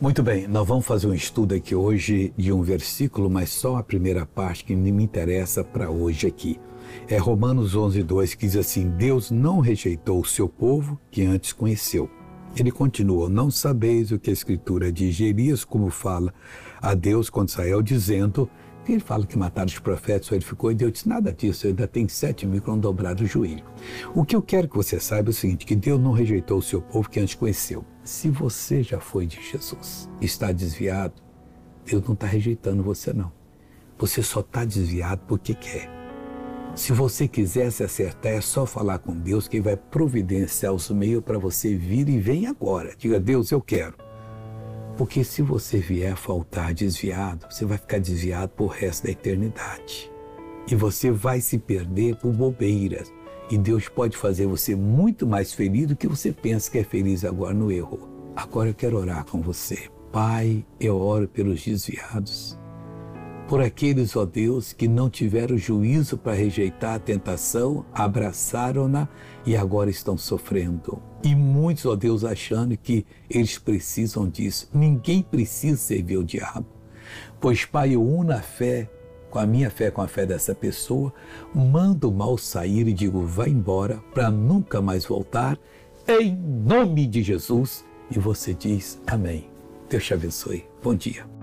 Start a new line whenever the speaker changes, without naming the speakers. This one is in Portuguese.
Muito bem, nós vamos fazer um estudo aqui hoje de um versículo, mas só a primeira parte que me interessa para hoje aqui. É Romanos 11, 2, que diz assim: Deus não rejeitou o seu povo que antes conheceu. Ele continuou: Não sabeis o que a Escritura diz. Gerias, como fala a Deus quando Israel, dizendo que ele fala que mataram os profetas, ele ficou, e Deus disse: Nada disso, ainda tem sete mil que não dobraram o joelho. O que eu quero que você saiba é o seguinte: que Deus não rejeitou o seu povo que antes conheceu. Se você já foi de Jesus, está desviado, Deus não está rejeitando você, não. Você só está desviado porque quer. Se você quiser se acertar, é só falar com Deus que Ele vai providenciar os meios para você vir e vem agora. Diga, Deus, eu quero. Porque se você vier faltar desviado, você vai ficar desviado por resto da eternidade. E você vai se perder por bobeiras. E Deus pode fazer você muito mais feliz do que você pensa que é feliz agora no erro. Agora eu quero orar com você. Pai, eu oro pelos desviados. Por aqueles, ó Deus, que não tiveram juízo para rejeitar a tentação, abraçaram-na e agora estão sofrendo. E muitos, ó Deus, achando que eles precisam disso. Ninguém precisa servir o diabo. Pois, Pai, eu uno a fé com a minha fé, com a fé dessa pessoa, mando o mal sair e digo, vai embora para nunca mais voltar, em nome de Jesus. E você diz, amém. Deus te abençoe. Bom dia.